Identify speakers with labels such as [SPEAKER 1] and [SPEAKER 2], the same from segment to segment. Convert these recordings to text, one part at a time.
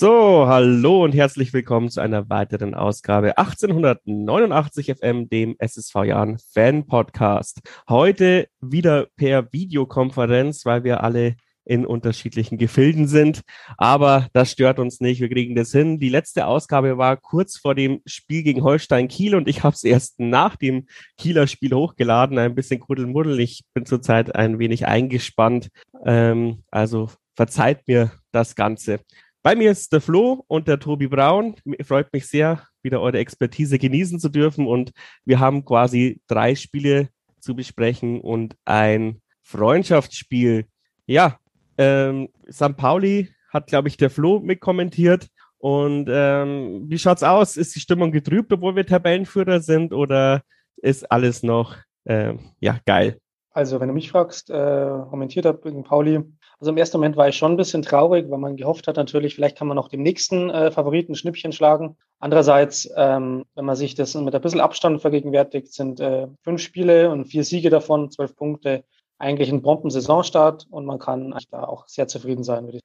[SPEAKER 1] So, hallo und herzlich willkommen zu einer weiteren Ausgabe 1889 FM, dem SSV Jahren Fan Podcast. Heute wieder per Videokonferenz, weil wir alle in unterschiedlichen Gefilden sind. Aber das stört uns nicht. Wir kriegen das hin. Die letzte Ausgabe war kurz vor dem Spiel gegen Holstein Kiel und ich habe es erst nach dem Kieler Spiel hochgeladen. Ein bisschen Kuddelmuddel. Ich bin zurzeit ein wenig eingespannt. Ähm, also verzeiht mir das Ganze. Bei mir ist der Flo und der Tobi Braun. Freut mich sehr, wieder eure Expertise genießen zu dürfen. Und wir haben quasi drei Spiele zu besprechen und ein Freundschaftsspiel. Ja, ähm, St. Pauli hat, glaube ich, der Flo mitkommentiert. Und ähm, wie schaut's aus? Ist die Stimmung getrübt, obwohl wir Tabellenführer sind, oder ist alles noch ähm, ja geil?
[SPEAKER 2] Also, wenn du mich fragst, äh, kommentiert habe gegen Pauli, also im ersten Moment war ich schon ein bisschen traurig, weil man gehofft hat natürlich, vielleicht kann man noch dem nächsten äh, Favoriten Schnippchen schlagen. Andererseits, ähm, wenn man sich das mit ein bisschen Abstand vergegenwärtigt, sind äh, fünf Spiele und vier Siege davon, zwölf Punkte, eigentlich ein Bomben-Saisonstart und man kann da auch sehr zufrieden sein. Würde
[SPEAKER 3] ich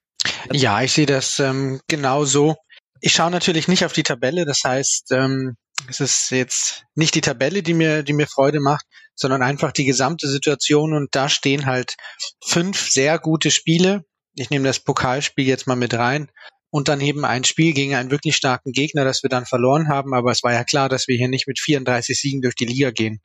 [SPEAKER 3] ja, ich sehe das ähm, genauso. Ich schaue natürlich nicht auf die Tabelle, das heißt, ähm, es ist jetzt nicht die Tabelle, die mir, die mir Freude macht, sondern einfach die gesamte Situation und da stehen halt fünf sehr gute Spiele. Ich nehme das Pokalspiel jetzt mal mit rein und dann eben ein Spiel gegen einen wirklich starken Gegner, das wir dann verloren haben, aber es war ja klar, dass wir hier nicht mit 34 Siegen durch die Liga gehen.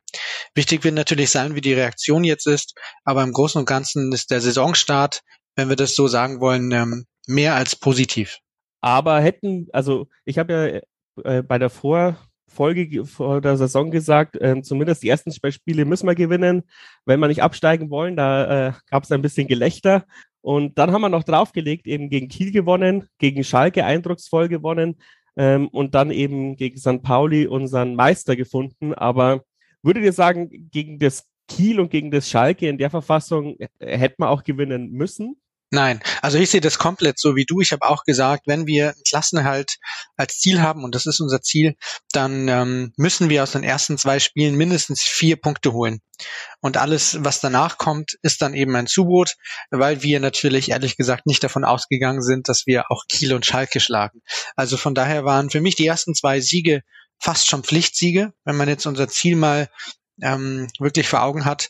[SPEAKER 3] Wichtig wird natürlich sein, wie die Reaktion jetzt ist, aber im Großen und Ganzen ist der Saisonstart, wenn wir das so sagen wollen, ähm, mehr als positiv.
[SPEAKER 1] Aber hätten, also ich habe ja äh, bei der Vor Folge vor der Saison gesagt, äh, zumindest die ersten zwei Spiele müssen wir gewinnen, wenn wir nicht absteigen wollen. Da äh, gab es ein bisschen Gelächter. Und dann haben wir noch draufgelegt, eben gegen Kiel gewonnen, gegen Schalke eindrucksvoll gewonnen ähm, und dann eben gegen St. Pauli unseren Meister gefunden. Aber würdet ihr sagen, gegen das Kiel und gegen das Schalke in der Verfassung äh, hätte man auch gewinnen müssen?
[SPEAKER 3] Nein, also ich sehe das komplett so wie du. Ich habe auch gesagt, wenn wir Klassenhalt als Ziel haben, und das ist unser Ziel, dann ähm, müssen wir aus den ersten zwei Spielen mindestens vier Punkte holen. Und alles, was danach kommt, ist dann eben ein Zubrot, weil wir natürlich ehrlich gesagt nicht davon ausgegangen sind, dass wir auch Kiel und Schalke schlagen. Also von daher waren für mich die ersten zwei Siege fast schon Pflichtsiege, wenn man jetzt unser Ziel mal ähm, wirklich vor Augen hat.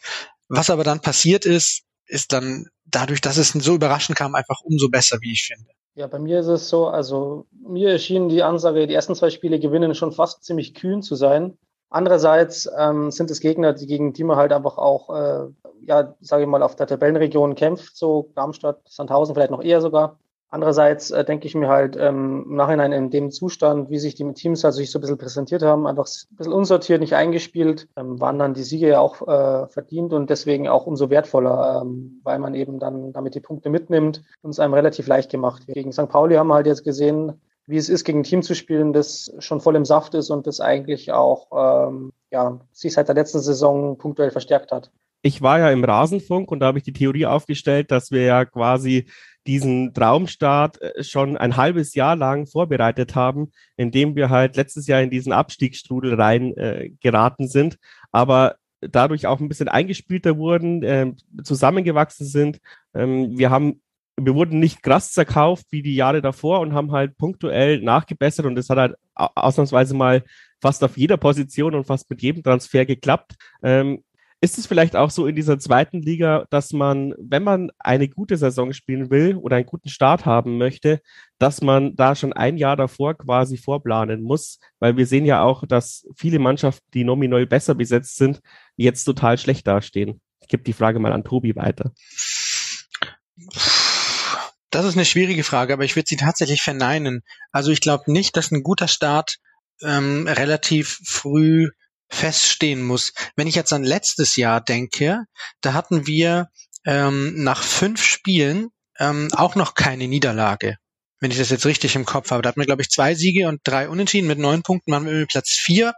[SPEAKER 3] Was aber dann passiert ist, ist dann dadurch, dass es so überraschend kam, einfach umso besser, wie ich finde.
[SPEAKER 2] Ja, bei mir ist es so, also mir erschien die Ansage, die ersten zwei Spiele gewinnen, schon fast ziemlich kühn zu sein. Andererseits ähm, sind es Gegner, die gegen die man halt einfach auch, äh, ja, sage ich mal, auf der Tabellenregion kämpft, so Darmstadt, Sandhausen vielleicht noch eher sogar. Andererseits äh, denke ich mir halt ähm, im Nachhinein in dem Zustand, wie sich die Teams also sich so ein bisschen präsentiert haben, einfach ein bisschen unsortiert, nicht eingespielt, ähm, waren dann die Siege ja auch äh, verdient und deswegen auch umso wertvoller, ähm, weil man eben dann damit die Punkte mitnimmt und es einem relativ leicht gemacht. Gegen St. Pauli haben wir halt jetzt gesehen, wie es ist, gegen ein Team zu spielen, das schon voll im Saft ist und das eigentlich auch ähm, ja, sich seit der letzten Saison punktuell verstärkt hat.
[SPEAKER 1] Ich war ja im Rasenfunk und da habe ich die Theorie aufgestellt, dass wir ja quasi diesen Traumstart äh, schon ein halbes Jahr lang vorbereitet haben, indem wir halt letztes Jahr in diesen Abstiegsstrudel rein äh, geraten sind, aber dadurch auch ein bisschen eingespielter wurden, äh, zusammengewachsen sind. Ähm, wir haben wir wurden nicht krass zerkauft wie die Jahre davor und haben halt punktuell nachgebessert und das hat halt ausnahmsweise mal fast auf jeder Position und fast mit jedem Transfer geklappt. Ähm, ist es vielleicht auch so in dieser zweiten Liga, dass man, wenn man eine gute Saison spielen will oder einen guten Start haben möchte, dass man da schon ein Jahr davor quasi vorplanen muss? Weil wir sehen ja auch, dass viele Mannschaften, die nominell besser besetzt sind, jetzt total schlecht dastehen. Ich gebe die Frage mal an Tobi weiter.
[SPEAKER 3] Das ist eine schwierige Frage, aber ich würde sie tatsächlich verneinen. Also ich glaube nicht, dass ein guter Start ähm, relativ früh feststehen muss. Wenn ich jetzt an letztes Jahr denke, da hatten wir ähm, nach fünf Spielen ähm, auch noch keine Niederlage wenn ich das jetzt richtig im Kopf habe. Da hatten wir, glaube ich, zwei Siege und drei Unentschieden. Mit neun Punkten waren wir Platz vier.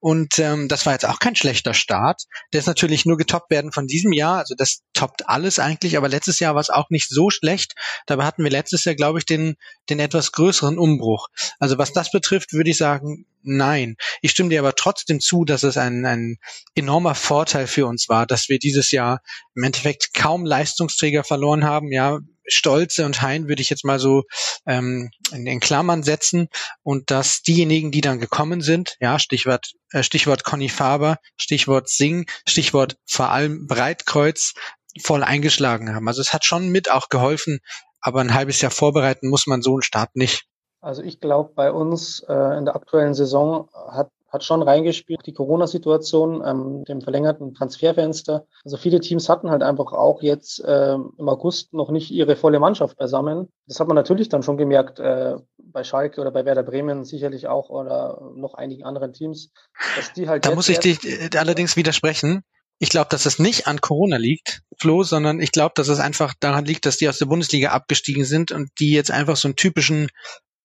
[SPEAKER 3] Und ähm, das war jetzt auch kein schlechter Start. Der ist natürlich nur getoppt werden von diesem Jahr. Also das toppt alles eigentlich. Aber letztes Jahr war es auch nicht so schlecht. Dabei hatten wir letztes Jahr, glaube ich, den, den etwas größeren Umbruch. Also was das betrifft, würde ich sagen, nein. Ich stimme dir aber trotzdem zu, dass es ein, ein enormer Vorteil für uns war, dass wir dieses Jahr im Endeffekt kaum Leistungsträger verloren haben. Ja, Stolze und Hein würde ich jetzt mal so ähm, in, in Klammern setzen und dass diejenigen, die dann gekommen sind, ja, Stichwort, Stichwort Conny Faber, Stichwort Sing, Stichwort vor allem Breitkreuz, voll eingeschlagen haben. Also es hat schon mit auch geholfen, aber ein halbes Jahr vorbereiten muss man so einen Start nicht.
[SPEAKER 2] Also ich glaube, bei uns äh, in der aktuellen Saison hat hat schon reingespielt, die Corona-Situation, ähm, dem verlängerten Transferfenster. Also viele Teams hatten halt einfach auch jetzt äh, im August noch nicht ihre volle Mannschaft beisammen. Das hat man natürlich dann schon gemerkt äh, bei Schalke oder bei Werder Bremen sicherlich auch oder noch einigen anderen Teams,
[SPEAKER 3] dass die halt. Da muss ich dich äh, allerdings widersprechen. Ich glaube, dass es nicht an Corona liegt, Flo, sondern ich glaube, dass es einfach daran liegt, dass die aus der Bundesliga abgestiegen sind und die jetzt einfach so einen typischen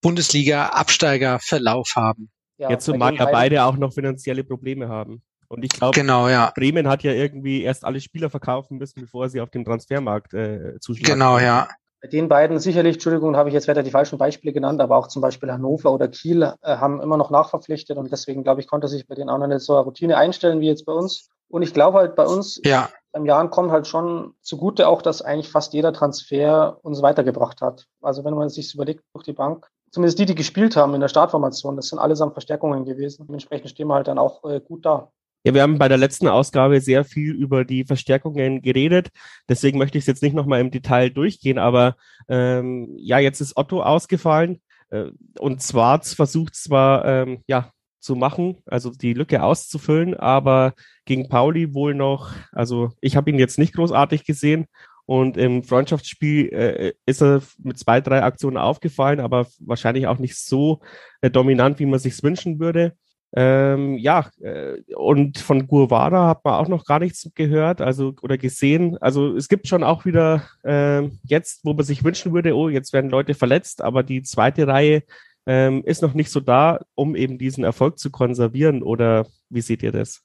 [SPEAKER 3] Bundesliga-Absteiger-Verlauf haben.
[SPEAKER 1] Ja, Jetzt zumal ja beide auch noch finanzielle Probleme haben. Und ich glaube,
[SPEAKER 3] genau, ja.
[SPEAKER 1] Bremen hat ja irgendwie erst alle Spieler verkaufen müssen, bevor sie auf den Transfermarkt äh, zuschlagen.
[SPEAKER 3] Genau, ja.
[SPEAKER 2] Bei den beiden sicherlich, Entschuldigung, habe ich jetzt weiter die falschen Beispiele genannt, aber auch zum Beispiel Hannover oder Kiel äh, haben immer noch nachverpflichtet und deswegen, glaube ich, konnte sich bei den anderen nicht so eine Routine einstellen wie jetzt bei uns. Und ich glaube halt bei uns
[SPEAKER 3] ja.
[SPEAKER 2] im Jahren kommt halt schon zugute auch, dass eigentlich fast jeder Transfer uns weitergebracht hat. Also wenn man sich überlegt durch die Bank, zumindest die, die gespielt haben in der Startformation, das sind allesamt Verstärkungen gewesen. Dementsprechend stehen wir halt dann auch äh, gut da.
[SPEAKER 1] Ja, wir haben bei der letzten Ausgabe sehr viel über die Verstärkungen geredet. Deswegen möchte ich es jetzt nicht nochmal im Detail durchgehen, aber ähm, ja, jetzt ist Otto ausgefallen äh, und Schwarz versucht zwar ähm, ja zu machen, also die Lücke auszufüllen, aber gegen Pauli wohl noch, also ich habe ihn jetzt nicht großartig gesehen und im Freundschaftsspiel äh, ist er mit zwei, drei Aktionen aufgefallen, aber wahrscheinlich auch nicht so äh, dominant, wie man sich wünschen würde. Ähm, ja, äh, und von Guevara hat man auch noch gar nichts gehört, also oder gesehen. Also es gibt schon auch wieder äh, jetzt, wo man sich wünschen würde, oh, jetzt werden Leute verletzt, aber die zweite Reihe ähm, ist noch nicht so da, um eben diesen Erfolg zu konservieren. Oder wie seht ihr das?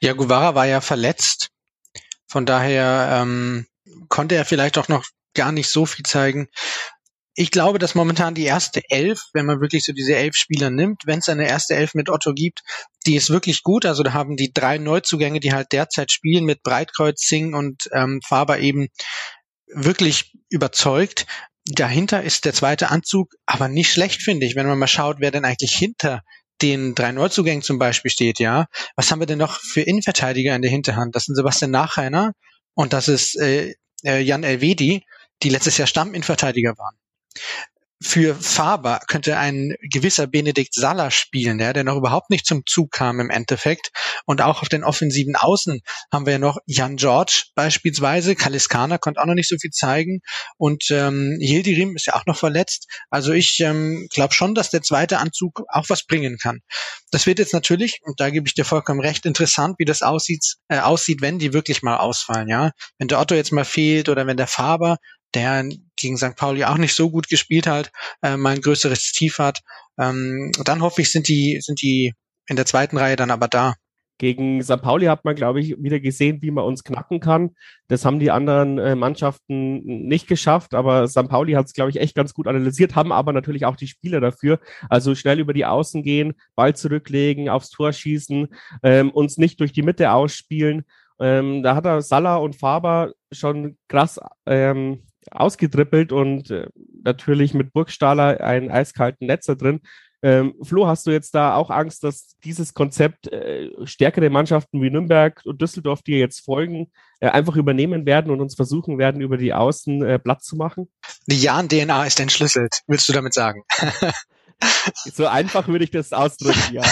[SPEAKER 3] Ja, Guevara war ja verletzt. Von daher ähm, konnte er vielleicht auch noch gar nicht so viel zeigen. Ich glaube, dass momentan die erste Elf, wenn man wirklich so diese elf Spieler nimmt, wenn es eine erste Elf mit Otto gibt, die ist wirklich gut. Also da haben die drei Neuzugänge, die halt derzeit spielen, mit Breitkreuz, Singh und ähm, Faber eben wirklich überzeugt. Dahinter ist der zweite Anzug aber nicht schlecht, finde ich, wenn man mal schaut, wer denn eigentlich hinter den drei Neuzugängen zum Beispiel steht, ja. Was haben wir denn noch für Innenverteidiger in der Hinterhand? Das sind Sebastian Nachreiner, und das ist äh, äh, Jan Elvedi, die letztes Jahr Stamminverteidiger waren für Faber könnte ein gewisser Benedikt Saller spielen, ja, der noch überhaupt nicht zum Zug kam im Endeffekt. Und auch auf den offensiven Außen haben wir ja noch Jan George beispielsweise. Kaliskana konnte auch noch nicht so viel zeigen. Und ähm, Hildirim ist ja auch noch verletzt. Also ich ähm, glaube schon, dass der zweite Anzug auch was bringen kann. Das wird jetzt natürlich, und da gebe ich dir vollkommen recht, interessant, wie das aussieht, äh, aussieht, wenn die wirklich mal ausfallen. Ja, Wenn der Otto jetzt mal fehlt oder wenn der Faber der gegen St. Pauli auch nicht so gut gespielt hat, äh, mal ein größeres Tief hat. Ähm, dann hoffe ich, sind die, sind die in der zweiten Reihe dann aber da.
[SPEAKER 1] Gegen St. Pauli hat man, glaube ich, wieder gesehen, wie man uns knacken kann. Das haben die anderen äh, Mannschaften nicht geschafft, aber St. Pauli hat es, glaube ich, echt ganz gut analysiert, haben aber natürlich auch die Spieler dafür. Also schnell über die Außen gehen, Ball zurücklegen, aufs Tor schießen, ähm, uns nicht durch die Mitte ausspielen. Ähm, da hat er Salah und Faber schon krass ähm, ausgedrippelt und äh, natürlich mit Burgstaller einen eiskalten Netzer drin. Ähm, Flo, hast du jetzt da auch Angst, dass dieses Konzept äh, stärkere Mannschaften wie Nürnberg und Düsseldorf, die jetzt folgen, äh, einfach übernehmen werden und uns versuchen werden, über die Außen äh, Platz zu machen?
[SPEAKER 3] Die Jan-DNA ist entschlüsselt, willst du damit sagen?
[SPEAKER 1] so einfach würde ich das ausdrücken, ja.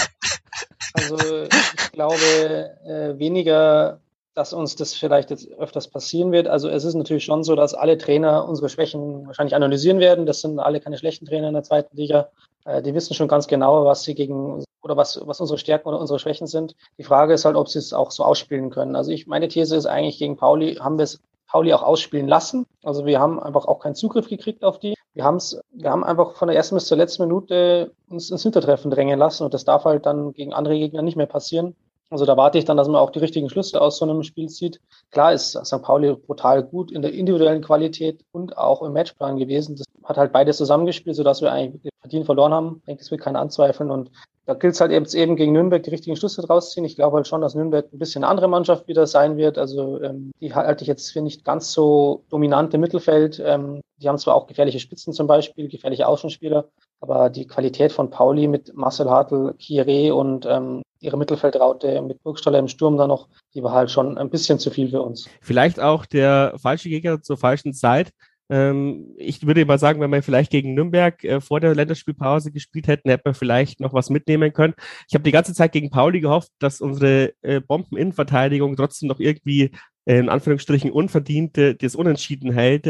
[SPEAKER 2] Also ich glaube, äh, weniger dass uns das vielleicht jetzt öfters passieren wird. Also es ist natürlich schon so, dass alle Trainer unsere Schwächen wahrscheinlich analysieren werden. Das sind alle keine schlechten Trainer in der zweiten Liga. Äh, die wissen schon ganz genau, was sie gegen oder was, was unsere Stärken oder unsere Schwächen sind. Die Frage ist halt, ob sie es auch so ausspielen können. Also ich, meine These ist eigentlich, gegen Pauli haben wir es Pauli auch ausspielen lassen. Also wir haben einfach auch keinen Zugriff gekriegt auf die. Wir haben es, wir haben einfach von der ersten bis zur letzten Minute uns ins Hintertreffen drängen lassen und das darf halt dann gegen andere Gegner nicht mehr passieren. Also da warte ich dann, dass man auch die richtigen Schlüsse aus so einem Spiel zieht. Klar ist St. Pauli brutal gut in der individuellen Qualität und auch im Matchplan gewesen. Das hat halt beides zusammengespielt, sodass wir eigentlich verdient verloren haben. Ich denke, das will keiner anzweifeln. Und da gilt es halt eben, eben gegen Nürnberg die richtigen Schlüsse draus ziehen. Ich glaube halt schon, dass Nürnberg ein bisschen eine andere Mannschaft wieder sein wird. Also ähm, die halte ich jetzt für nicht ganz so dominant im Mittelfeld. Ähm, die haben zwar auch gefährliche Spitzen zum Beispiel, gefährliche Außenspieler, aber die Qualität von Pauli mit Marcel Hartl, Kieré und ähm, ihre Mittelfeldraute mit Burgstaller im Sturm da noch, die war halt schon ein bisschen zu viel für uns.
[SPEAKER 1] Vielleicht auch der falsche Gegner zur falschen Zeit. Ähm, ich würde mal sagen, wenn wir vielleicht gegen Nürnberg äh, vor der Länderspielpause gespielt hätten, hätte man vielleicht noch was mitnehmen können. Ich habe die ganze Zeit gegen Pauli gehofft, dass unsere äh, Bombeninnenverteidigung trotzdem noch irgendwie äh, in Anführungsstrichen unverdient das Unentschieden hält.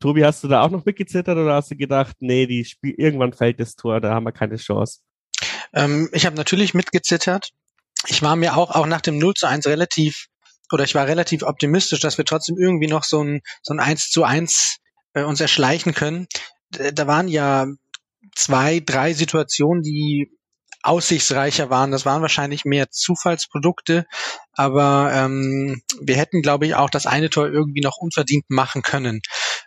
[SPEAKER 1] Tobi, hast du da auch noch mitgezittert oder hast du gedacht, nee, die Spiel irgendwann fällt das Tor, da haben wir keine Chance?
[SPEAKER 3] Ähm, ich habe natürlich mitgezittert. Ich war mir auch, auch nach dem 0 zu 1 relativ, oder ich war relativ optimistisch, dass wir trotzdem irgendwie noch so ein, so ein 1 zu 1 äh, uns erschleichen können. Da waren ja zwei, drei Situationen, die aussichtsreicher waren. Das waren wahrscheinlich mehr Zufallsprodukte, aber ähm, wir hätten, glaube ich, auch das eine Tor irgendwie noch unverdient machen können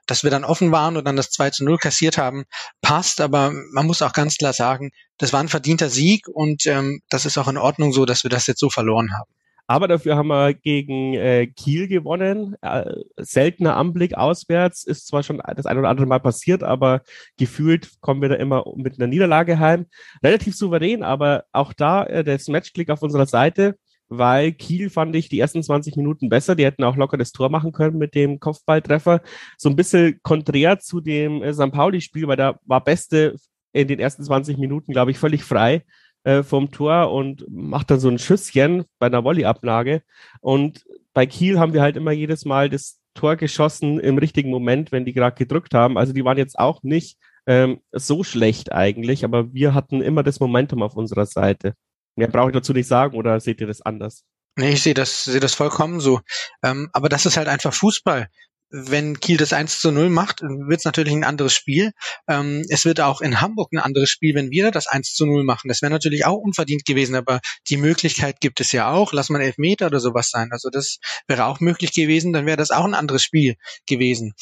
[SPEAKER 3] dass wir dann offen waren und dann das 2 zu 0 kassiert haben, passt, aber man muss auch ganz klar sagen, das war ein verdienter Sieg und ähm, das ist auch in Ordnung so, dass wir das jetzt so verloren haben.
[SPEAKER 1] Aber dafür haben wir gegen äh, Kiel gewonnen. Äh, seltener Anblick auswärts ist zwar schon das ein oder andere Mal passiert, aber gefühlt kommen wir da immer mit einer Niederlage heim. Relativ souverän, aber auch da äh, das Matchklick auf unserer Seite weil Kiel fand ich die ersten 20 Minuten besser. Die hätten auch locker das Tor machen können mit dem Kopfballtreffer. So ein bisschen konträr zu dem äh, St. Pauli-Spiel, weil da war Beste in den ersten 20 Minuten, glaube ich, völlig frei äh, vom Tor und macht dann so ein Schüsschen bei einer Volley-Ablage. Und bei Kiel haben wir halt immer jedes Mal das Tor geschossen im richtigen Moment, wenn die gerade gedrückt haben. Also die waren jetzt auch nicht ähm, so schlecht eigentlich, aber wir hatten immer das Momentum auf unserer Seite. Mehr brauche ich dazu nicht sagen oder seht ihr das anders?
[SPEAKER 3] Nee, ich sehe das, sehe das vollkommen so. Ähm, aber das ist halt einfach Fußball wenn Kiel das 1 zu 0 macht, wird es natürlich ein anderes Spiel. Ähm, es wird auch in Hamburg ein anderes Spiel, wenn wir das 1 zu 0 machen. Das wäre natürlich auch unverdient gewesen, aber die Möglichkeit gibt es ja auch. Lass mal Elfmeter oder sowas sein. Also das wäre auch möglich gewesen, dann wäre das auch ein anderes Spiel gewesen.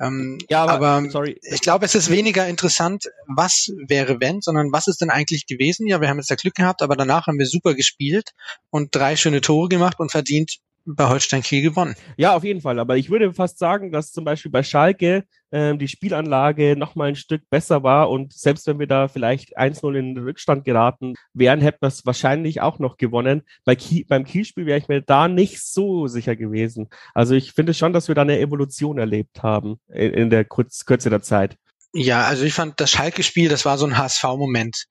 [SPEAKER 3] Ähm, ja, aber, aber sorry. ich glaube, es ist weniger interessant, was wäre wenn, sondern was ist denn eigentlich gewesen? Ja, wir haben jetzt da Glück gehabt, aber danach haben wir super gespielt und drei schöne Tore gemacht und verdient bei Holstein Kiel gewonnen.
[SPEAKER 1] Ja, auf jeden Fall. Aber ich würde fast sagen, dass zum Beispiel bei Schalke ähm, die Spielanlage noch mal ein Stück besser war und selbst wenn wir da vielleicht 1-0 in den Rückstand geraten wären, hätten wir es wahrscheinlich auch noch gewonnen. Bei Kiel, beim Kielspiel wäre ich mir da nicht so sicher gewesen. Also ich finde schon, dass wir da eine Evolution erlebt haben in, in der Kurz, Kürze der Zeit.
[SPEAKER 3] Ja, also ich fand das Schalke-Spiel, das war so ein HSV-Moment.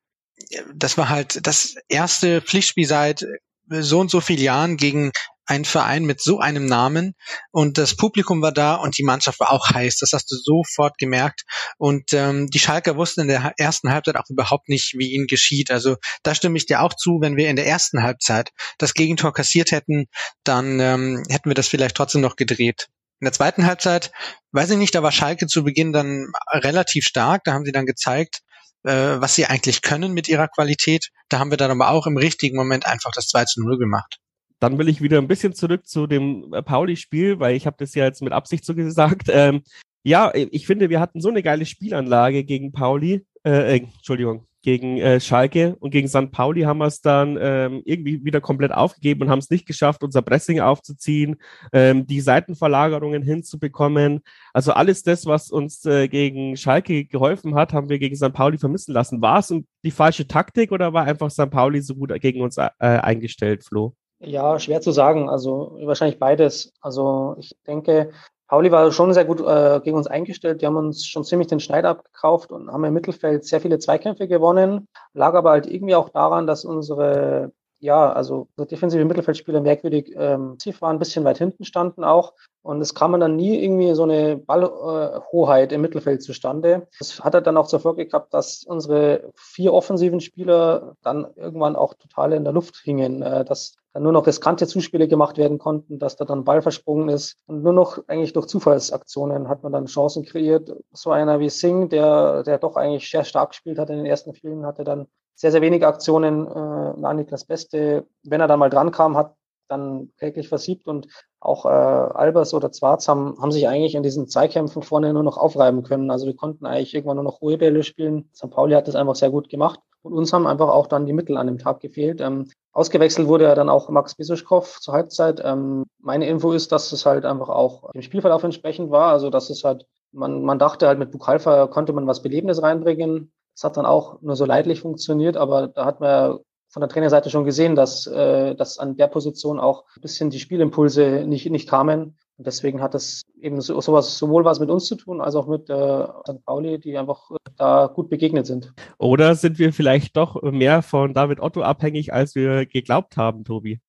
[SPEAKER 3] Das war halt das erste Pflichtspiel seit so und so vielen Jahren gegen ein Verein mit so einem Namen und das Publikum war da und die Mannschaft war auch heiß. Das hast du sofort gemerkt. Und ähm, die Schalker wussten in der ersten Halbzeit auch überhaupt nicht, wie ihnen geschieht. Also da stimme ich dir auch zu, wenn wir in der ersten Halbzeit das Gegentor kassiert hätten, dann ähm, hätten wir das vielleicht trotzdem noch gedreht. In der zweiten Halbzeit, weiß ich nicht, da war Schalke zu Beginn dann relativ stark. Da haben sie dann gezeigt, äh, was sie eigentlich können mit ihrer Qualität. Da haben wir dann aber auch im richtigen Moment einfach das 2 zu 0 gemacht.
[SPEAKER 1] Dann will ich wieder ein bisschen zurück zu dem äh, Pauli-Spiel, weil ich habe das ja jetzt mit Absicht so gesagt. Ähm, ja, ich finde, wir hatten so eine geile Spielanlage gegen Pauli, äh, äh, Entschuldigung, gegen äh, Schalke und gegen St. Pauli haben wir es dann ähm, irgendwie wieder komplett aufgegeben und haben es nicht geschafft, unser Pressing aufzuziehen, ähm, die Seitenverlagerungen hinzubekommen. Also alles das, was uns äh, gegen Schalke geholfen hat, haben wir gegen St. Pauli vermissen lassen. War es die falsche Taktik oder war einfach St. Pauli so gut gegen uns äh, eingestellt, Flo?
[SPEAKER 2] Ja, schwer zu sagen. Also wahrscheinlich beides. Also ich denke, Pauli war schon sehr gut äh, gegen uns eingestellt. Die haben uns schon ziemlich den Schneid abgekauft und haben im Mittelfeld sehr viele Zweikämpfe gewonnen. Lag aber halt irgendwie auch daran, dass unsere, ja, also unsere defensive Mittelfeldspieler merkwürdig ähm, tief waren, ein bisschen weit hinten standen auch. Und es kam dann nie irgendwie so eine Ballhoheit im Mittelfeld zustande. Das hat dann auch zur Folge gehabt, dass unsere vier offensiven Spieler dann irgendwann auch total in der Luft hingen, äh, dass dann nur noch riskante Zuspiele gemacht werden konnten, dass da dann Ball versprungen ist. Und nur noch eigentlich durch Zufallsaktionen hat man dann Chancen kreiert. So einer wie Singh, der, der doch eigentlich sehr stark gespielt hat in den ersten Spielen, hatte dann sehr, sehr wenige Aktionen. Äh, na, Niklas Beste, wenn er dann mal dran kam, hat dann täglich versiebt und auch äh, Albers oder Zwarz haben, haben sich eigentlich in diesen Zweikämpfen vorne nur noch aufreiben können. Also wir konnten eigentlich irgendwann nur noch hohe Bälle spielen. St. Pauli hat das einfach sehr gut gemacht. Und uns haben einfach auch dann die Mittel an dem Tag gefehlt. Ähm, ausgewechselt wurde ja dann auch Max Bisuschkow zur Halbzeit. Ähm, meine Info ist, dass es halt einfach auch dem Spielverlauf entsprechend war. Also dass es halt, man, man dachte halt mit Bukalfa konnte man was Belebendes reinbringen. Es hat dann auch nur so leidlich funktioniert, aber da hat man von der Trainerseite schon gesehen, dass, äh, dass an der Position auch ein bisschen die Spielimpulse nicht, nicht kamen. Und deswegen hat das eben so, sowas sowohl was mit uns zu tun, als auch mit äh, St. Pauli, die einfach da gut begegnet sind.
[SPEAKER 1] Oder sind wir vielleicht doch mehr von David Otto abhängig, als wir geglaubt haben, Tobi?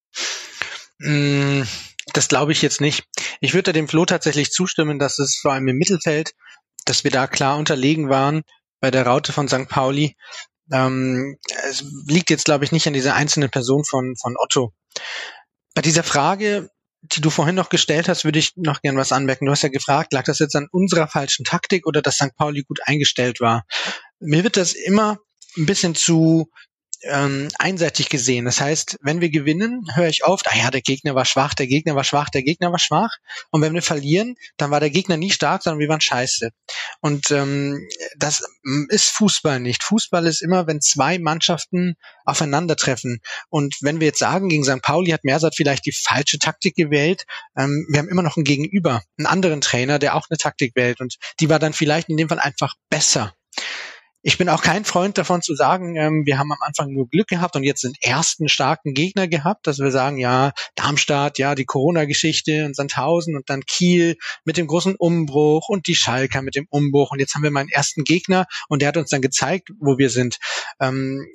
[SPEAKER 3] Mm, das glaube ich jetzt nicht. Ich würde dem Flo tatsächlich zustimmen, dass es vor allem im Mittelfeld, dass wir da klar unterlegen waren bei der Raute von St. Pauli. Ähm, es liegt jetzt, glaube ich, nicht an dieser einzelnen Person von, von Otto. Bei dieser Frage, die du vorhin noch gestellt hast, würde ich noch gern was anmerken. Du hast ja gefragt, lag das jetzt an unserer falschen Taktik oder dass St. Pauli gut eingestellt war? Mir wird das immer ein bisschen zu ähm, einseitig gesehen. Das heißt, wenn wir gewinnen, höre ich oft, ah ja, der Gegner war schwach, der Gegner war schwach, der Gegner war schwach. Und wenn wir verlieren, dann war der Gegner nie stark, sondern wir waren scheiße. Und ähm, das ist Fußball nicht. Fußball ist immer, wenn zwei Mannschaften aufeinandertreffen. Und wenn wir jetzt sagen, gegen St. Pauli hat Mersat vielleicht die falsche Taktik gewählt, ähm, wir haben immer noch einen Gegenüber, einen anderen Trainer, der auch eine Taktik wählt. Und die war dann vielleicht in dem Fall einfach besser. Ich bin auch kein Freund davon zu sagen, ähm, wir haben am Anfang nur Glück gehabt und jetzt den ersten starken Gegner gehabt, dass wir sagen, ja, Darmstadt, ja, die Corona-Geschichte und Sandhausen und dann Kiel mit dem großen Umbruch und die Schalker mit dem Umbruch und jetzt haben wir meinen ersten Gegner und der hat uns dann gezeigt, wo wir sind. Ähm,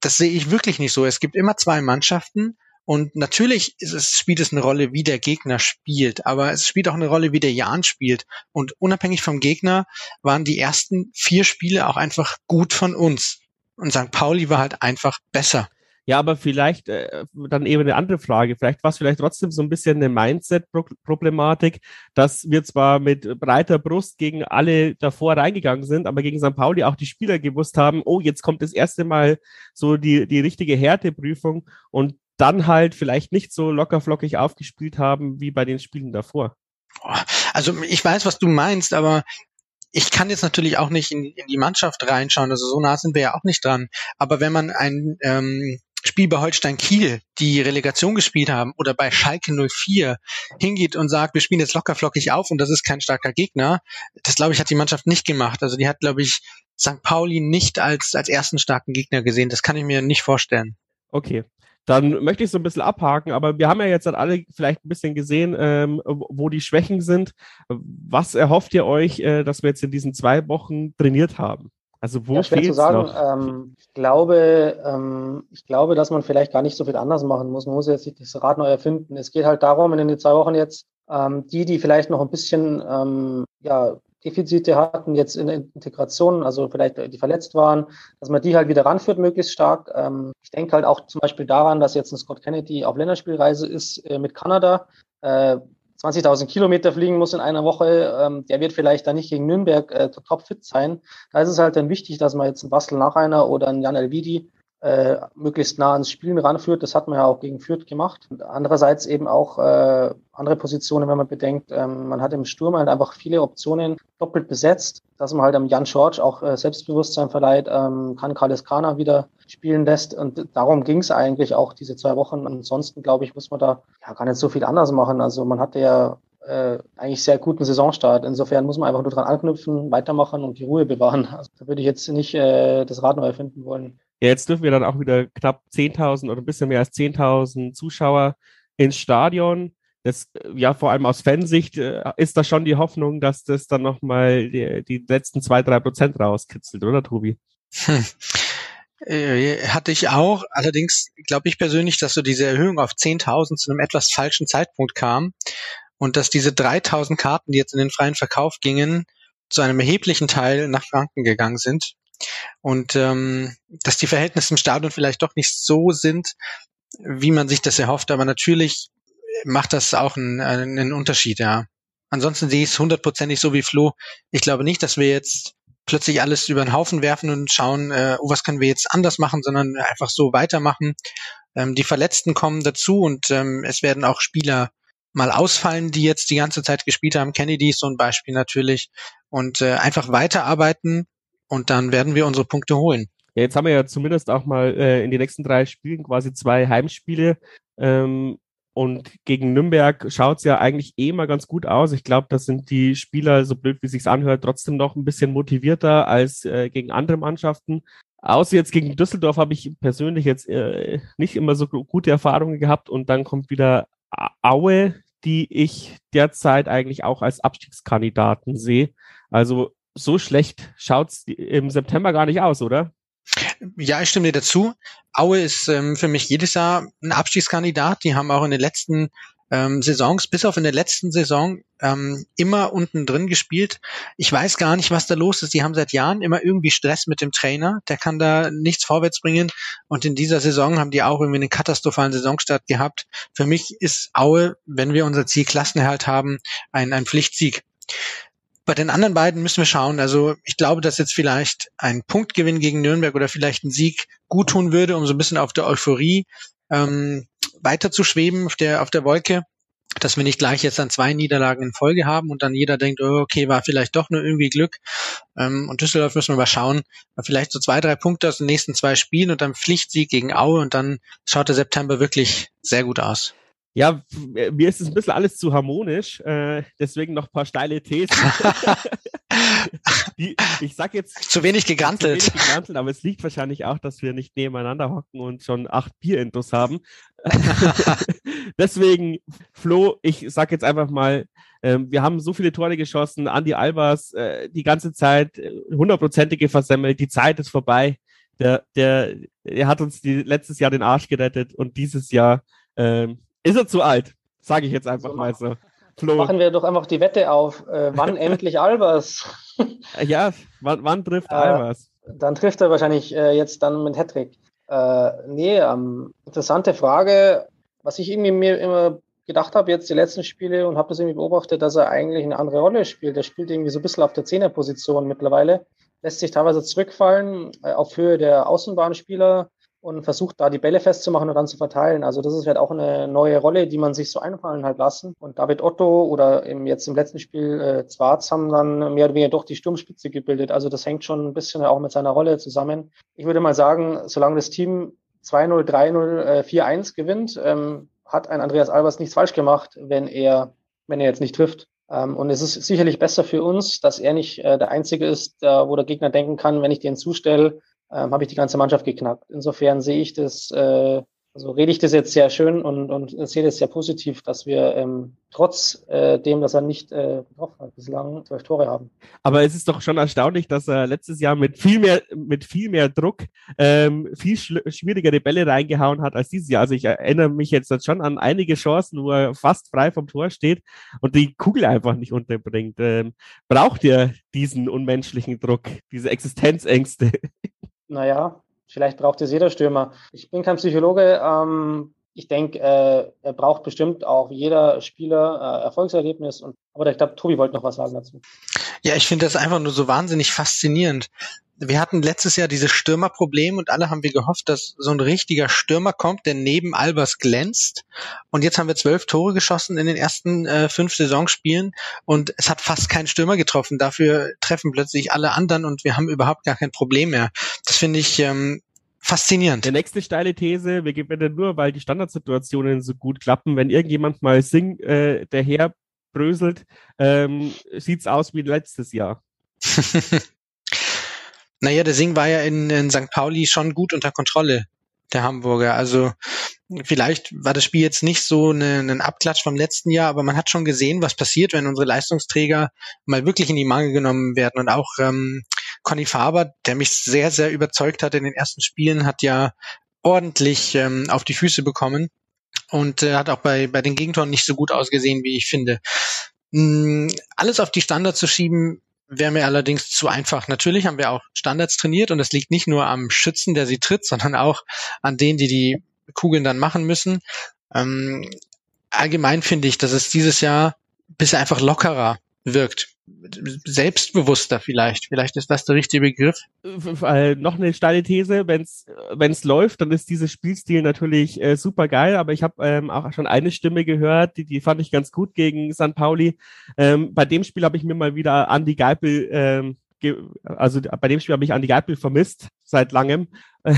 [SPEAKER 3] das sehe ich wirklich nicht so. Es gibt immer zwei Mannschaften und natürlich ist es, spielt es eine Rolle, wie der Gegner spielt, aber es spielt auch eine Rolle, wie der Jan spielt. Und unabhängig vom Gegner waren die ersten vier Spiele auch einfach gut von uns. Und St. Pauli war halt einfach besser.
[SPEAKER 1] Ja, aber vielleicht äh, dann eben eine andere Frage. Vielleicht war es vielleicht trotzdem so ein bisschen eine Mindset-Problematik, dass wir zwar mit breiter Brust gegen alle davor reingegangen sind, aber gegen St. Pauli auch die Spieler gewusst haben, oh, jetzt kommt das erste Mal so die, die richtige Härteprüfung und dann halt vielleicht nicht so lockerflockig aufgespielt haben wie bei den Spielen davor.
[SPEAKER 3] Also ich weiß, was du meinst, aber ich kann jetzt natürlich auch nicht in, in die Mannschaft reinschauen, also so nah sind wir ja auch nicht dran. Aber wenn man ein ähm, Spiel bei Holstein Kiel, die Relegation gespielt haben, oder bei Schalke 04 hingeht und sagt, wir spielen jetzt lockerflockig auf und das ist kein starker Gegner, das glaube ich hat die Mannschaft nicht gemacht. Also die hat, glaube ich, St. Pauli nicht als, als ersten starken Gegner gesehen. Das kann ich mir nicht vorstellen.
[SPEAKER 1] Okay dann möchte ich so ein bisschen abhaken, aber wir haben ja jetzt alle vielleicht ein bisschen gesehen, ähm, wo die Schwächen sind. Was erhofft ihr euch, äh, dass wir jetzt in diesen zwei Wochen trainiert haben? Also wo ja, schwer zu sagen.
[SPEAKER 2] Ähm, ich glaube, ähm, ich glaube, dass man vielleicht gar nicht so viel anders machen muss. Man muss jetzt nicht das Rad neu erfinden. Es geht halt darum, in den zwei Wochen jetzt ähm, die, die vielleicht noch ein bisschen ähm, ja, Defizite hatten jetzt in der Integration, also vielleicht die verletzt waren, dass man die halt wieder ranführt, möglichst stark. Ähm, ich denke halt auch zum Beispiel daran, dass jetzt ein Scott Kennedy auf Länderspielreise ist äh, mit Kanada. Äh, 20.000 Kilometer fliegen muss in einer Woche, ähm, der wird vielleicht dann nicht gegen Nürnberg äh, topfit sein. Da ist es halt dann wichtig, dass man jetzt einen Bastel Nacheiner oder einen Jan Elvidi äh, möglichst nah ans Spielen ranführt. Das hat man ja auch gegen Fürth gemacht. Und andererseits eben auch äh, andere Positionen, wenn man bedenkt, ähm, man hat im Sturm halt einfach viele Optionen doppelt besetzt, dass man halt am Jan George auch äh, Selbstbewusstsein verleiht, ähm, kann Karles Kana wieder spielen lässt. Und darum ging es eigentlich auch diese zwei Wochen. Ansonsten, glaube ich, muss man da ja gar nicht so viel anders machen. Also man hatte ja äh, eigentlich sehr guten Saisonstart. Insofern muss man einfach nur dran anknüpfen, weitermachen und die Ruhe bewahren. Also da würde ich jetzt nicht äh, das Rad neu erfinden wollen.
[SPEAKER 1] Ja, jetzt dürfen wir dann auch wieder knapp 10.000 oder ein bisschen mehr als 10.000 Zuschauer ins Stadion. Das, ja, vor allem aus Fansicht äh, ist da schon die Hoffnung, dass das dann nochmal die, die letzten zwei, drei Prozent rauskitzelt, oder Tobi? Hm.
[SPEAKER 3] Äh, hatte ich auch. Allerdings glaube ich persönlich, dass so diese Erhöhung auf 10.000 zu einem etwas falschen Zeitpunkt kam. und dass diese 3000 Karten, die jetzt in den freien Verkauf gingen, zu einem erheblichen Teil nach Franken gegangen sind und ähm, dass die Verhältnisse im Stadion vielleicht doch nicht so sind, wie man sich das erhofft, aber natürlich macht das auch einen, einen Unterschied, ja. Ansonsten sehe ich es hundertprozentig so wie Flo. Ich glaube nicht, dass wir jetzt plötzlich alles über den Haufen werfen und schauen, äh, oh, was können wir jetzt anders machen, sondern einfach so weitermachen. Ähm, die Verletzten kommen dazu und ähm, es werden auch Spieler mal ausfallen, die jetzt die ganze Zeit gespielt haben. Kennedy ist so ein Beispiel natürlich. Und äh, einfach weiterarbeiten und dann werden wir unsere Punkte holen.
[SPEAKER 1] Ja, jetzt haben wir ja zumindest auch mal äh, in den nächsten drei Spielen quasi zwei Heimspiele. Ähm, und gegen Nürnberg schaut es ja eigentlich eh mal ganz gut aus. Ich glaube, das sind die Spieler, so blöd wie sich's anhört, trotzdem noch ein bisschen motivierter als äh, gegen andere Mannschaften. Außer jetzt gegen Düsseldorf habe ich persönlich jetzt äh, nicht immer so gute Erfahrungen gehabt. Und dann kommt wieder Aue, die ich derzeit eigentlich auch als Abstiegskandidaten sehe. Also so schlecht schaut's im September gar nicht aus, oder?
[SPEAKER 3] Ja, ich stimme dir dazu. Aue ist ähm, für mich jedes Jahr ein Abstiegskandidat. Die haben auch in den letzten ähm, Saisons, bis auf in der letzten Saison, ähm, immer unten drin gespielt. Ich weiß gar nicht, was da los ist. Die haben seit Jahren immer irgendwie Stress mit dem Trainer. Der kann da nichts vorwärts bringen. Und in dieser Saison haben die auch irgendwie einen katastrophalen Saisonstart gehabt. Für mich ist Aue, wenn wir unser Ziel Klassenerhalt haben, ein, ein Pflichtsieg. Bei den anderen beiden müssen wir schauen. Also ich glaube, dass jetzt vielleicht ein Punktgewinn gegen Nürnberg oder vielleicht ein Sieg gut tun würde, um so ein bisschen auf der Euphorie ähm, weiter zu schweben auf der, auf der Wolke, dass wir nicht gleich jetzt dann zwei Niederlagen in Folge haben und dann jeder denkt, oh, okay, war vielleicht doch nur irgendwie Glück. Ähm, und Düsseldorf müssen wir mal schauen, vielleicht so zwei, drei Punkte aus den nächsten zwei Spielen und dann Pflichtsieg gegen Aue und dann schaut der September wirklich sehr gut aus.
[SPEAKER 1] Ja, mir ist es ein bisschen alles zu harmonisch, äh, deswegen noch ein paar steile Thesen.
[SPEAKER 3] Die, ich sag jetzt. Zu wenig gegantelt. Zu wenig gegantelt,
[SPEAKER 1] aber es liegt wahrscheinlich auch, dass wir nicht nebeneinander hocken und schon acht Bierintos haben. deswegen, Flo, ich sag jetzt einfach mal, äh, wir haben so viele Tore geschossen, Andi Albers äh, die ganze Zeit äh, hundertprozentige versemmelt, die Zeit ist vorbei. Der, der, er hat uns die, letztes Jahr den Arsch gerettet und dieses Jahr ähm, ist er zu alt? Sage ich jetzt einfach so, mal so.
[SPEAKER 2] Flo. Machen wir doch einfach die Wette auf. Äh, wann endlich Albers?
[SPEAKER 1] ja, wann, wann trifft äh, Albers?
[SPEAKER 2] Dann trifft er wahrscheinlich äh, jetzt dann mit Hattrick. Äh, nee, ähm, interessante Frage. Was ich irgendwie mir immer gedacht habe, jetzt die letzten Spiele und habe das irgendwie beobachtet, dass er eigentlich eine andere Rolle spielt. Er spielt irgendwie so ein bisschen auf der Zehnerposition mittlerweile, lässt sich teilweise zurückfallen äh, auf Höhe der Außenbahnspieler und versucht da die Bälle festzumachen und dann zu verteilen. Also das ist halt auch eine neue Rolle, die man sich so einfallen hat lassen. Und David Otto oder im, jetzt im letzten Spiel äh, Zwarz haben dann mehr oder weniger doch die Sturmspitze gebildet. Also das hängt schon ein bisschen auch mit seiner Rolle zusammen. Ich würde mal sagen, solange das Team 2-0, 3-0, äh, 4-1 gewinnt, ähm, hat ein Andreas Albers nichts falsch gemacht, wenn er, wenn er jetzt nicht trifft. Ähm, und es ist sicherlich besser für uns, dass er nicht äh, der Einzige ist, der, wo der Gegner denken kann, wenn ich den zustelle, ähm, habe ich die ganze Mannschaft geknackt. Insofern sehe ich das, äh, also rede ich das jetzt sehr schön und, und sehe das sehr positiv, dass wir ähm, trotz äh, dem, dass er nicht äh, getroffen hat, bislang zwölf Tore haben.
[SPEAKER 1] Aber es ist doch schon erstaunlich, dass er letztes Jahr mit viel mehr, mit viel mehr Druck ähm, viel schwierigere Bälle reingehauen hat als dieses Jahr. Also ich erinnere mich jetzt schon an einige Chancen, wo er fast frei vom Tor steht und die Kugel einfach nicht unterbringt. Ähm, braucht ihr diesen unmenschlichen Druck, diese Existenzängste?
[SPEAKER 2] Naja, vielleicht braucht es jeder Stürmer. Ich bin kein Psychologe. Ähm, ich denke, äh, er braucht bestimmt auch jeder Spieler äh, Erfolgserlebnis. Und, aber ich glaube, Tobi wollte noch was sagen dazu.
[SPEAKER 3] Ja, ich finde das einfach nur so wahnsinnig faszinierend wir hatten letztes Jahr dieses Stürmerproblem und alle haben wir gehofft, dass so ein richtiger Stürmer kommt, der neben Albers glänzt. Und jetzt haben wir zwölf Tore geschossen in den ersten äh, fünf Saisonspielen und es hat fast kein Stürmer getroffen. Dafür treffen plötzlich alle anderen und wir haben überhaupt gar kein Problem mehr. Das finde ich ähm, faszinierend.
[SPEAKER 1] Der nächste steile These, wir gewinnen nur, weil die Standardsituationen so gut klappen. Wenn irgendjemand mal Sing äh, daher bröselt, ähm, sieht's aus wie letztes Jahr.
[SPEAKER 3] Naja, der Sing war ja in, in St. Pauli schon gut unter Kontrolle, der Hamburger. Also vielleicht war das Spiel jetzt nicht so ein Abklatsch vom letzten Jahr, aber man hat schon gesehen, was passiert, wenn unsere Leistungsträger mal wirklich in die Mangel genommen werden. Und auch ähm, Conny Faber, der mich sehr, sehr überzeugt hat in den ersten Spielen, hat ja ordentlich ähm, auf die Füße bekommen. und äh, hat auch bei, bei den Gegentoren nicht so gut ausgesehen, wie ich finde. Mm, alles auf die Standards zu schieben, wäre mir allerdings zu einfach. Natürlich haben wir auch Standards trainiert und das liegt nicht nur am Schützen, der sie tritt, sondern auch an denen, die die Kugeln dann machen müssen. Ähm, allgemein finde ich, dass es dieses Jahr bisher einfach lockerer wirkt selbstbewusster vielleicht. Vielleicht ist das der richtige Begriff.
[SPEAKER 1] Äh, noch eine steile These, wenn es läuft, dann ist dieses Spielstil natürlich äh, super geil, aber ich habe ähm, auch schon eine Stimme gehört, die, die fand ich ganz gut gegen St. Pauli. Ähm, bei dem Spiel habe ich mir mal wieder Andy Geipel ähm, also bei dem Spiel habe ich Andy Geipel vermisst seit langem.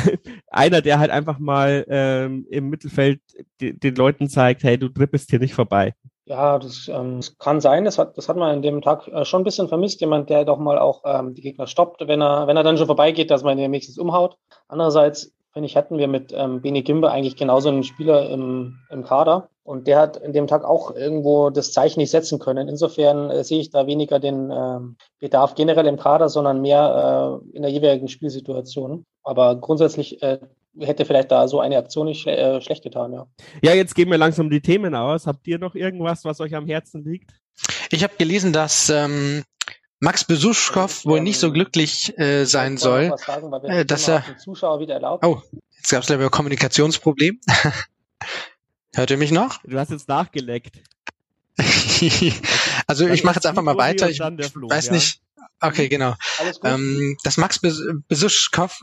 [SPEAKER 1] Einer, der halt einfach mal ähm, im Mittelfeld den Leuten zeigt, hey, du drippest hier nicht vorbei.
[SPEAKER 2] Ja, das, ähm, das kann sein. Das hat, das hat man in dem Tag äh, schon ein bisschen vermisst. Jemand, der doch mal auch ähm, die Gegner stoppt, wenn er, wenn er dann schon vorbeigeht, dass man den wenigstens umhaut. Andererseits, finde ich, hätten wir mit ähm, Bene Gimbe eigentlich genauso einen Spieler im, im Kader. Und der hat in dem Tag auch irgendwo das Zeichen nicht setzen können. Insofern äh, sehe ich da weniger den ähm, Bedarf generell im Kader, sondern mehr äh, in der jeweiligen Spielsituation. Aber grundsätzlich äh, hätte vielleicht da so eine Aktion nicht schle äh, schlecht getan, ja.
[SPEAKER 1] Ja, jetzt gehen wir langsam die Themen aus. Habt ihr noch irgendwas, was euch am Herzen liegt?
[SPEAKER 3] Ich habe gelesen, dass ähm, Max Besuschkow wohl nicht so glücklich äh, sein soll, sagen, äh, dass er
[SPEAKER 2] Zuschauer wieder erlaubt.
[SPEAKER 3] Oh, jetzt gab es leider ein Kommunikationsproblem. Hört ihr mich noch?
[SPEAKER 1] Du hast jetzt nachgeleckt.
[SPEAKER 3] also ich mache jetzt einfach mal weiter. Ich, Flo, weiß ja? nicht. Okay, genau. Ähm, dass Max Besuschkow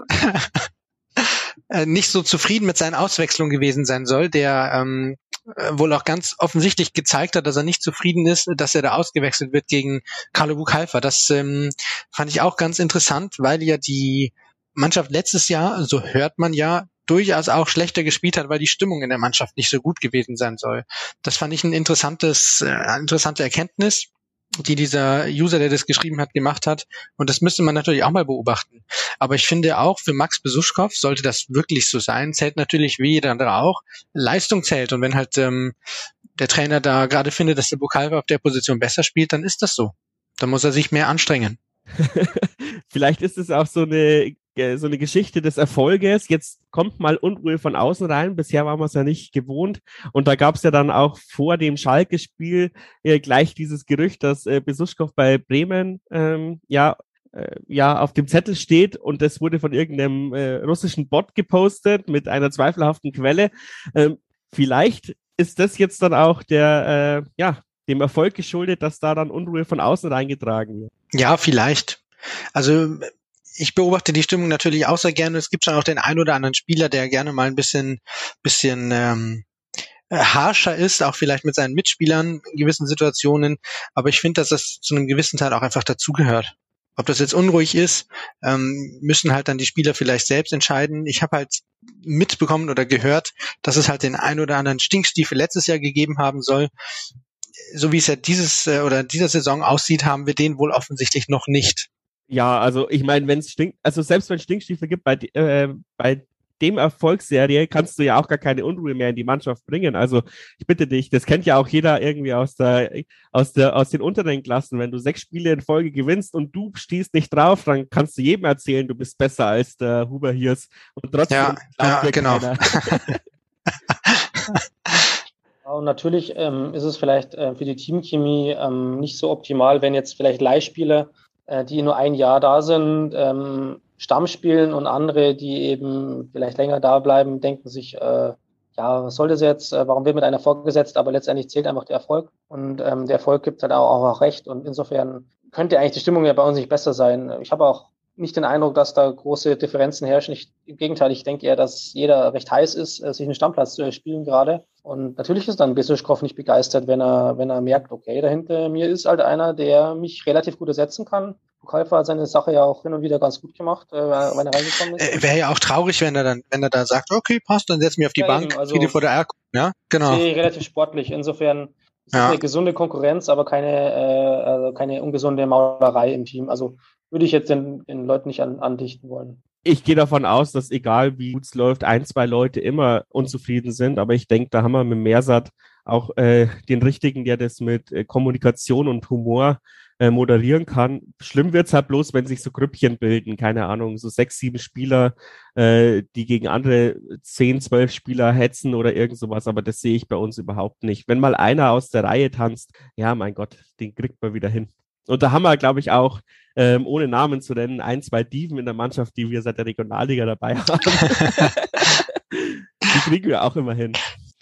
[SPEAKER 3] äh, nicht so zufrieden mit seinen Auswechslungen gewesen sein soll, der ähm, äh, wohl auch ganz offensichtlich gezeigt hat, dass er nicht zufrieden ist, dass er da ausgewechselt wird gegen Carlo Buchhalfer. Das ähm, fand ich auch ganz interessant, weil ja die Mannschaft letztes Jahr, so hört man ja, durchaus auch schlechter gespielt hat, weil die Stimmung in der Mannschaft nicht so gut gewesen sein soll. Das fand ich ein interessantes, äh, interessante Erkenntnis die dieser User, der das geschrieben hat, gemacht hat. Und das müsste man natürlich auch mal beobachten. Aber ich finde auch, für Max Besuschkow sollte das wirklich so sein. Zählt natürlich wie jeder andere auch. Leistung zählt. Und wenn halt ähm, der Trainer da gerade findet, dass der Bukalva auf der Position besser spielt, dann ist das so. Dann muss er sich mehr anstrengen.
[SPEAKER 1] Vielleicht ist es auch so eine so eine Geschichte des Erfolges. Jetzt kommt mal Unruhe von außen rein. Bisher waren wir es ja nicht gewohnt. Und da gab es ja dann auch vor dem Schalke-Spiel äh, gleich dieses Gerücht, dass äh, Besuschkow bei Bremen ähm, ja äh, ja auf dem Zettel steht und das wurde von irgendeinem äh, russischen Bot gepostet mit einer zweifelhaften Quelle. Ähm, vielleicht ist das jetzt dann auch der äh, ja dem Erfolg geschuldet, dass da dann Unruhe von außen reingetragen wird.
[SPEAKER 3] Ja, vielleicht. Also ich beobachte die Stimmung natürlich auch sehr gerne. Es gibt schon auch den einen oder anderen Spieler, der gerne mal ein bisschen, bisschen ähm, harscher ist, auch vielleicht mit seinen Mitspielern in gewissen Situationen. Aber ich finde, dass das zu einem gewissen Teil auch einfach dazugehört. Ob das jetzt unruhig ist, ähm, müssen halt dann die Spieler vielleicht selbst entscheiden. Ich habe halt mitbekommen oder gehört, dass es halt den ein oder anderen Stinkstiefel letztes Jahr gegeben haben soll. So wie es ja dieses äh, oder dieser Saison aussieht, haben wir den wohl offensichtlich noch nicht.
[SPEAKER 1] Ja, also ich meine, wenn es stinkt, also selbst wenn es Stinkstiefel gibt, bei, äh, bei dem Erfolgsserie kannst du ja auch gar keine Unruhe mehr in die Mannschaft bringen. Also ich bitte dich, das kennt ja auch jeder irgendwie aus der, aus der, aus den unteren Klassen. Wenn du sechs Spiele in Folge gewinnst und du stehst nicht drauf, dann kannst du jedem erzählen, du bist besser als der Huber Hiers.
[SPEAKER 3] Und trotzdem ja, ja genau.
[SPEAKER 2] Und natürlich ähm, ist es vielleicht äh, für die Teamchemie ähm, nicht so optimal, wenn jetzt vielleicht Leihspieler äh, die nur ein Jahr da sind, ähm, Stamm spielen und andere, die eben vielleicht länger da bleiben, denken sich, äh, ja, was soll das jetzt? Äh, warum wird mit einer vorgesetzt? Aber letztendlich zählt einfach der Erfolg. Und ähm, der Erfolg gibt halt auch, auch recht. Und insofern könnte eigentlich die Stimmung ja bei uns nicht besser sein. Ich habe auch nicht den Eindruck, dass da große Differenzen herrschen. Ich, Im Gegenteil, ich denke eher, dass jeder recht heiß ist, äh, sich einen Stammplatz zu spielen gerade. Und natürlich ist dann Besuschkow nicht begeistert, wenn er, wenn er merkt, okay, dahinter mir ist halt einer, der mich relativ gut ersetzen kann. Bukalfa hat seine Sache ja auch hin und wieder ganz gut gemacht, äh, wenn er reingekommen ist.
[SPEAKER 3] Äh, Wäre ja auch traurig, wenn er dann, wenn er da sagt, okay, passt, dann setz mich auf die ja, Bank, also, wie die vor der R ja, genau.
[SPEAKER 2] Sehe relativ sportlich. Insofern ist ja. eine gesunde Konkurrenz, aber keine, äh, also keine ungesunde Maulerei im Team. Also würde ich jetzt den, den Leuten nicht an, andichten wollen.
[SPEAKER 1] Ich gehe davon aus, dass egal wie gut es läuft, ein, zwei Leute immer unzufrieden sind. Aber ich denke, da haben wir mit Mersat auch äh, den richtigen, der das mit äh, Kommunikation und Humor äh, moderieren kann. Schlimm wird's halt bloß, wenn sich so Grüppchen bilden, keine Ahnung, so sechs, sieben Spieler, äh, die gegen andere zehn, zwölf Spieler hetzen oder irgend sowas, aber das sehe ich bei uns überhaupt nicht. Wenn mal einer aus der Reihe tanzt, ja, mein Gott, den kriegt man wieder hin. Und da haben wir, glaube ich, auch, ähm, ohne Namen zu nennen, ein, zwei Dieven in der Mannschaft, die wir seit der Regionalliga dabei haben. die kriegen wir auch immer hin.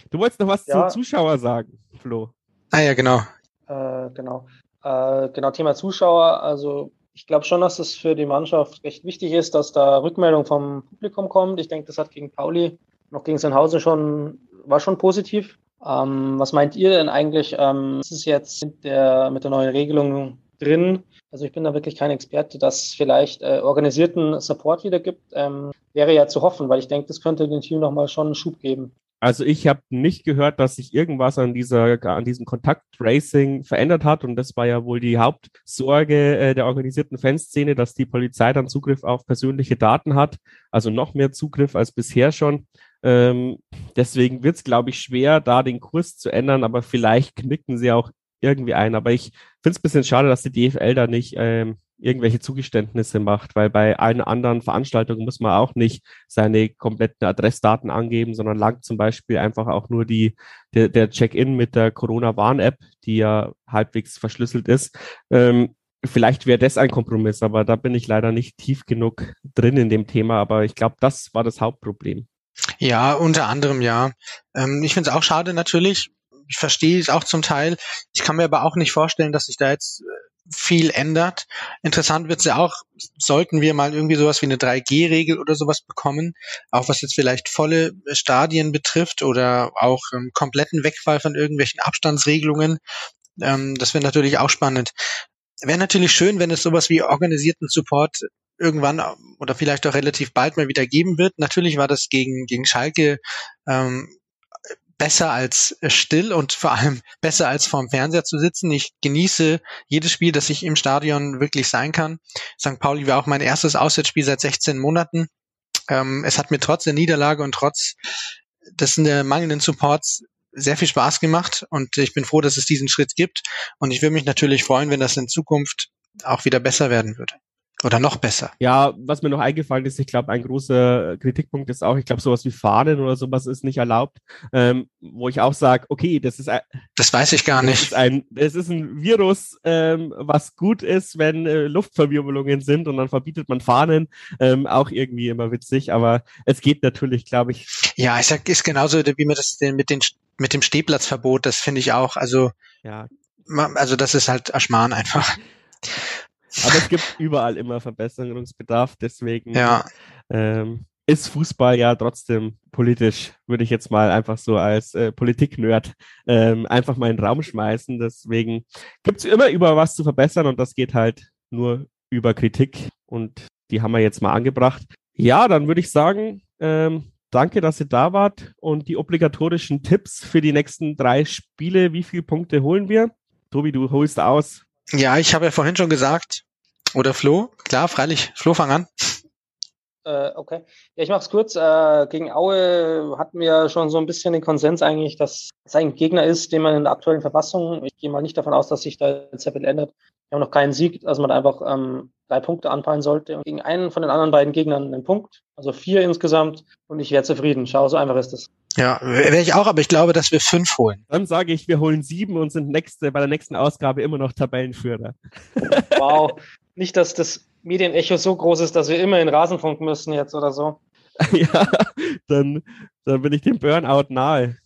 [SPEAKER 1] Du wolltest noch was ja. zu Zuschauer sagen, Flo.
[SPEAKER 3] Ah ja, genau.
[SPEAKER 2] Äh, genau. Äh, genau, Thema Zuschauer. Also ich glaube schon, dass es für die Mannschaft recht wichtig ist, dass da Rückmeldung vom Publikum kommt. Ich denke, das hat gegen Pauli noch gegen Sennhausen schon, war schon positiv. Ähm, was meint ihr denn eigentlich? Ähm, ist es jetzt mit der, mit der neuen Regelung drin? Also ich bin da wirklich kein Experte, dass es vielleicht äh, organisierten Support wieder gibt. Ähm, wäre ja zu hoffen, weil ich denke, das könnte dem Team nochmal schon einen Schub geben.
[SPEAKER 1] Also ich habe nicht gehört, dass sich irgendwas an dieser an diesem Kontakttracing verändert hat und das war ja wohl die Hauptsorge äh, der organisierten Fanszene, dass die Polizei dann Zugriff auf persönliche Daten hat, also noch mehr Zugriff als bisher schon. Ähm, deswegen wird es, glaube ich, schwer, da den Kurs zu ändern, aber vielleicht knicken sie auch irgendwie ein. Aber ich finde es ein bisschen schade, dass die DFL da nicht ähm, irgendwelche Zugeständnisse macht, weil bei allen anderen Veranstaltungen muss man auch nicht seine kompletten Adressdaten angeben, sondern langt zum Beispiel einfach auch nur die, der, der Check-in mit der Corona-Warn-App, die ja halbwegs verschlüsselt ist. Ähm, vielleicht wäre das ein Kompromiss, aber da bin ich leider nicht tief genug drin in dem Thema, aber ich glaube, das war das Hauptproblem.
[SPEAKER 3] Ja, unter anderem ja. Ähm, ich finde es auch schade natürlich. Ich verstehe es auch zum Teil. Ich kann mir aber auch nicht vorstellen, dass sich da jetzt äh, viel ändert. Interessant wird es ja auch, sollten wir mal irgendwie sowas wie eine 3G-Regel oder sowas bekommen, auch was jetzt vielleicht volle Stadien betrifft oder auch ähm, kompletten Wegfall von irgendwelchen Abstandsregelungen. Ähm, das wäre natürlich auch spannend. Wäre natürlich schön, wenn es sowas wie organisierten Support irgendwann oder vielleicht auch relativ bald mal wieder geben wird. Natürlich war das gegen, gegen Schalke ähm, besser als still und vor allem besser als vorm Fernseher zu sitzen. Ich genieße jedes Spiel, das ich im Stadion wirklich sein kann. St. Pauli war auch mein erstes Auswärtsspiel seit 16 Monaten. Ähm, es hat mir trotz der Niederlage und trotz des äh, mangelnden Supports sehr viel Spaß gemacht und ich bin froh, dass es diesen Schritt gibt. Und ich würde mich natürlich freuen, wenn das in Zukunft auch wieder besser werden würde. Oder noch besser.
[SPEAKER 1] Ja, was mir noch eingefallen ist, ich glaube, ein großer Kritikpunkt ist auch, ich glaube, sowas wie Fahnen oder sowas ist nicht erlaubt, ähm, wo ich auch sage, okay, das ist ein,
[SPEAKER 3] Das weiß ich gar nicht.
[SPEAKER 1] Es ist ein, es ist ein Virus, ähm, was gut ist, wenn äh, Luftverwirbelungen sind und dann verbietet man Fahnen, ähm, auch irgendwie immer witzig, aber es geht natürlich, glaube ich.
[SPEAKER 3] Ja, ich sag, ist genauso, wie man das mit den mit dem Stehplatzverbot, das finde ich auch, also
[SPEAKER 1] ja.
[SPEAKER 3] Also das ist halt Aschman einfach.
[SPEAKER 1] Aber es gibt überall immer Verbesserungsbedarf, deswegen
[SPEAKER 3] ja.
[SPEAKER 1] ähm, ist Fußball ja trotzdem politisch, würde ich jetzt mal einfach so als äh, Politik-Nerd ähm, einfach mal in den Raum schmeißen. Deswegen gibt es immer über was zu verbessern und das geht halt nur über Kritik und die haben wir jetzt mal angebracht. Ja, dann würde ich sagen, ähm, danke, dass ihr da wart und die obligatorischen Tipps für die nächsten drei Spiele. Wie viele Punkte holen wir? Tobi, du holst aus.
[SPEAKER 3] Ja, ich habe ja vorhin schon gesagt, oder Flo, klar, freilich, Flo, fang an.
[SPEAKER 2] Äh, okay, ja, ich mache es kurz. Äh, gegen Aue hatten wir schon so ein bisschen den Konsens eigentlich, dass es ein Gegner ist, den man in der aktuellen Verfassung, ich gehe mal nicht davon aus, dass sich da jetzt sehr viel ändert. Wir haben noch keinen Sieg, also man einfach ähm, drei Punkte anpeilen sollte und gegen einen von den anderen beiden Gegnern einen Punkt, also vier insgesamt und ich wäre zufrieden. Schau, so einfach ist es.
[SPEAKER 3] Ja, wäre ich auch, aber ich glaube, dass wir fünf holen.
[SPEAKER 1] Dann sage ich, wir holen sieben und sind nächste, bei der nächsten Ausgabe immer noch Tabellenführer.
[SPEAKER 2] Wow. Nicht, dass das Medienecho so groß ist, dass wir immer in Rasenfunk müssen jetzt oder so.
[SPEAKER 1] ja, dann, dann bin ich dem Burnout nahe.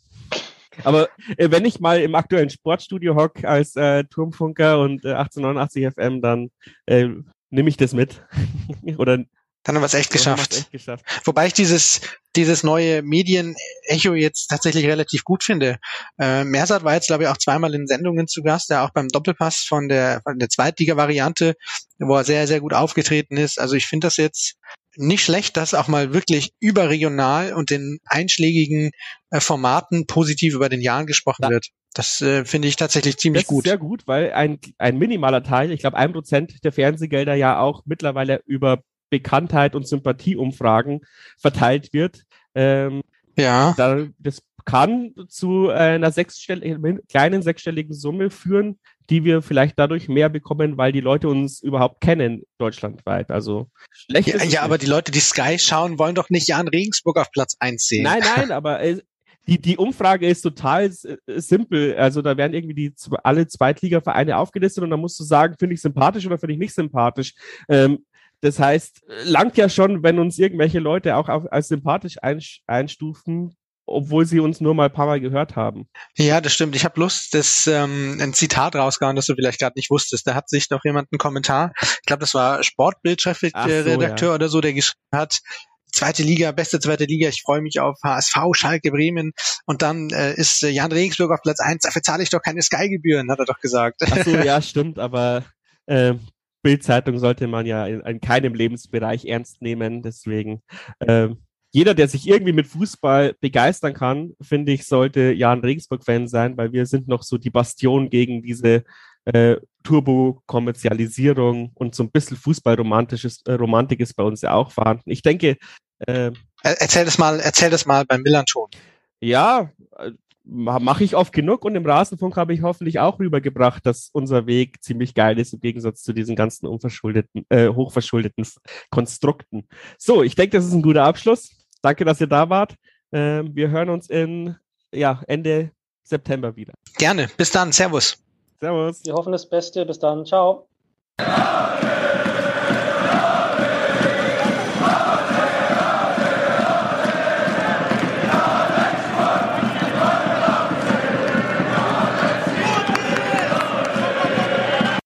[SPEAKER 1] Aber äh, wenn ich mal im aktuellen Sportstudio hock als äh, Turmfunker und äh, 1889 FM, dann äh, nehme ich das mit. Oder
[SPEAKER 3] dann haben wir es echt, geschafft. echt geschafft. Wobei ich dieses, dieses neue Medien-Echo jetzt tatsächlich relativ gut finde. Äh, Mersat war jetzt, glaube ich, auch zweimal in Sendungen zu Gast, der auch beim Doppelpass von der, von der Zweitliga-Variante, wo er sehr, sehr gut aufgetreten ist. Also ich finde das jetzt nicht schlecht, dass auch mal wirklich überregional und in einschlägigen äh, Formaten positiv über den Jahren gesprochen ja. wird. Das äh, finde ich tatsächlich ziemlich
[SPEAKER 1] das
[SPEAKER 3] gut.
[SPEAKER 1] sehr gut, weil ein, ein minimaler Teil, ich glaube ein Prozent der Fernsehgelder ja auch mittlerweile über Bekanntheit und Sympathieumfragen verteilt wird. Ähm,
[SPEAKER 3] ja.
[SPEAKER 1] Da, das kann zu einer sechsstelligen, kleinen sechsstelligen Summe führen, die wir vielleicht dadurch mehr bekommen, weil die Leute uns überhaupt kennen, deutschlandweit. Also
[SPEAKER 3] schlecht ja, ja aber die Leute, die Sky schauen, wollen doch nicht Jan Regensburg auf Platz 1 sehen.
[SPEAKER 1] Nein, nein, aber äh, die, die Umfrage ist total äh, simpel. Also da werden irgendwie die alle Zweitligavereine aufgelistet und dann musst du sagen, finde ich sympathisch oder finde ich nicht sympathisch. Ähm, das heißt, langt ja schon, wenn uns irgendwelche Leute auch auf, als sympathisch einstufen, obwohl sie uns nur mal ein paar Mal gehört haben.
[SPEAKER 3] Ja, das stimmt. Ich habe Lust, das ähm, ein Zitat rausgehauen, das du vielleicht gerade nicht wusstest. Da hat sich doch jemand einen Kommentar, ich glaube, das war Sportbildchefredakteur so, ja. oder so, der geschrieben hat, zweite Liga, beste zweite Liga, ich freue mich auf HSV, Schalke, Bremen und dann äh, ist äh, Jan Regensburg auf Platz eins. dafür zahle ich doch keine Sky-Gebühren, hat er doch gesagt.
[SPEAKER 1] Ach so, ja, stimmt, aber äh, Bildzeitung sollte man ja in, in, keinem Lebensbereich ernst nehmen, deswegen äh, jeder, der sich irgendwie mit Fußball begeistern kann, finde ich, sollte Jan Regensburg-Fan sein, weil wir sind noch so die Bastion gegen diese äh, Turbo-Kommerzialisierung und so ein bisschen Fußballromantisches äh, Romantik ist bei uns ja auch vorhanden. Ich denke.
[SPEAKER 3] Äh, erzähl das mal, erzähl das mal beim Millanton.
[SPEAKER 1] Ja, äh, mache ich oft genug und im Rasenfunk habe ich hoffentlich auch rübergebracht, dass unser Weg ziemlich geil ist im Gegensatz zu diesen ganzen unverschuldeten, äh, hochverschuldeten Konstrukten. So, ich denke, das ist ein guter Abschluss. Danke, dass ihr da wart. Äh, wir hören uns in ja, Ende September wieder.
[SPEAKER 3] Gerne. Bis dann. Servus.
[SPEAKER 2] Servus. Wir hoffen das Beste. Bis dann. Ciao.